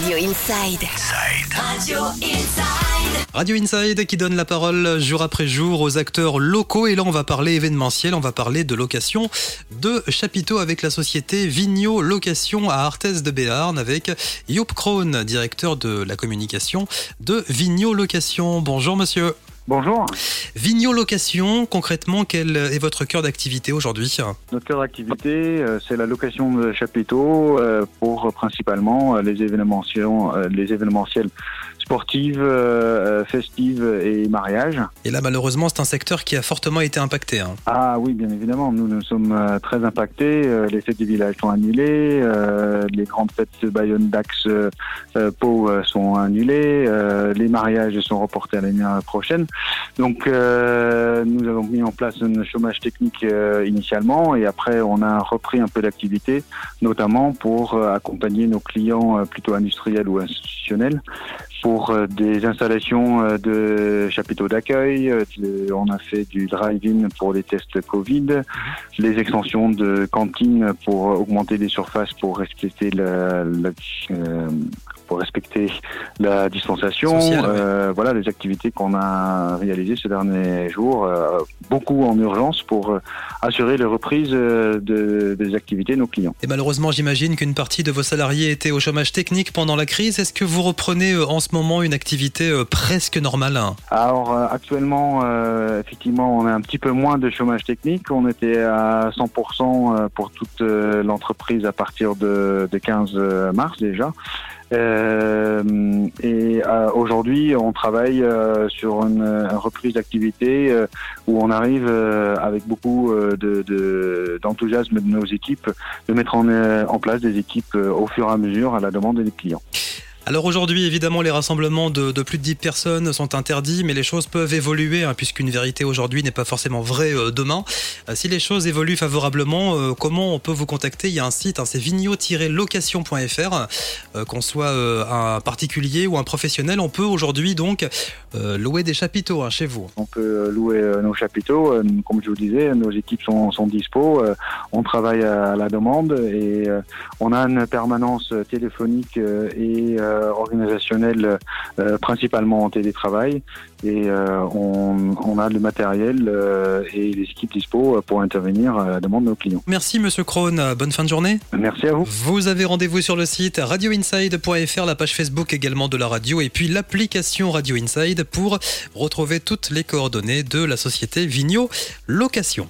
Radio Inside. Radio Inside. Radio Inside qui donne la parole jour après jour aux acteurs locaux. Et là, on va parler événementiel, on va parler de location de chapiteaux avec la société Vigno Location à Arthès de Béarn avec Joop Kroon, directeur de la communication de Vigno Location. Bonjour monsieur. Bonjour. Vigno Location, concrètement, quel est votre cœur d'activité aujourd'hui Notre cœur d'activité, euh, c'est la location de chapiteaux euh, pour euh, principalement les événementiels, les événementiels sportives, festives et mariages. Et là, malheureusement, c'est un secteur qui a fortement été impacté. hein. Ah oui, bien évidemment, nous nous sommes très impactés. Les fêtes du village sont annulées, les grandes fêtes de Bayonne, Dax, Pau sont annulées, les mariages sont reportés à l'année prochaine. Donc euh, nous avons mis en place un chômage technique euh, initialement et après on a repris un peu d'activité, notamment pour euh, accompagner nos clients euh, plutôt industriels ou institutionnels pour euh, des installations de chapiteaux d'accueil. On a fait du drive-in pour les tests Covid, les extensions de cantines pour augmenter les surfaces pour respecter la, la- euh, pour respecter la distanciation. Ouais. Euh, Voilà les activités qu'on a réalisées ces derniers jours, euh, beaucoup en urgence pour euh, assurer la reprise de- des activités de nos clients. Et malheureusement, j'imagine qu'une partie de vos salariés étaient au chômage technique pendant la crise. Est-ce que vous reprenez en ce moment une activité presque normale? Alors actuellement, effectivement, on a un petit peu moins de chômage technique. On était à 100% pour toute l'entreprise à partir de, de 15 mars déjà. Euh, et euh, aujourd'hui, on travaille euh, sur une, euh, reprise d'activité euh, où on arrive euh, avec beaucoup euh, de- de- d'enthousiasme de, nos équipes de mettre en, en place des équipes au fur et à mesure à la demande des clients. Alors aujourd'hui, évidemment, les rassemblements de, plus de 10 personnes sont interdits, mais les choses peuvent évoluer, hein, puisqu'une vérité aujourd'hui n'est pas forcément vraie euh, demain. Euh, si les choses évoluent favorablement, euh, comment on peut vous contacter? Il y a un site, hein, c'est vigno-location.fr. Qu'on soit un particulier ou un professionnel, on peut aujourd'hui donc louer des chapiteaux hein, chez vous. On peut louer nos chapiteaux. Comme je vous disais, nos équipes sont, sont On travaille à la demande et on a une permanence téléphonique et euh, organisationnelle, euh, principalement en télétravail. Et euh, on, on a le matériel et les équipes dispo pour intervenir à la demande de nos clients. Merci Monsieur Krohn, bonne fin de journée. Merci à vous. Vous avez rendez-vous sur le site radioinside.fr, la page Facebook également de la radio et puis l'application Radio Inside pour retrouver toutes les coordonnées de la société Vigno Location.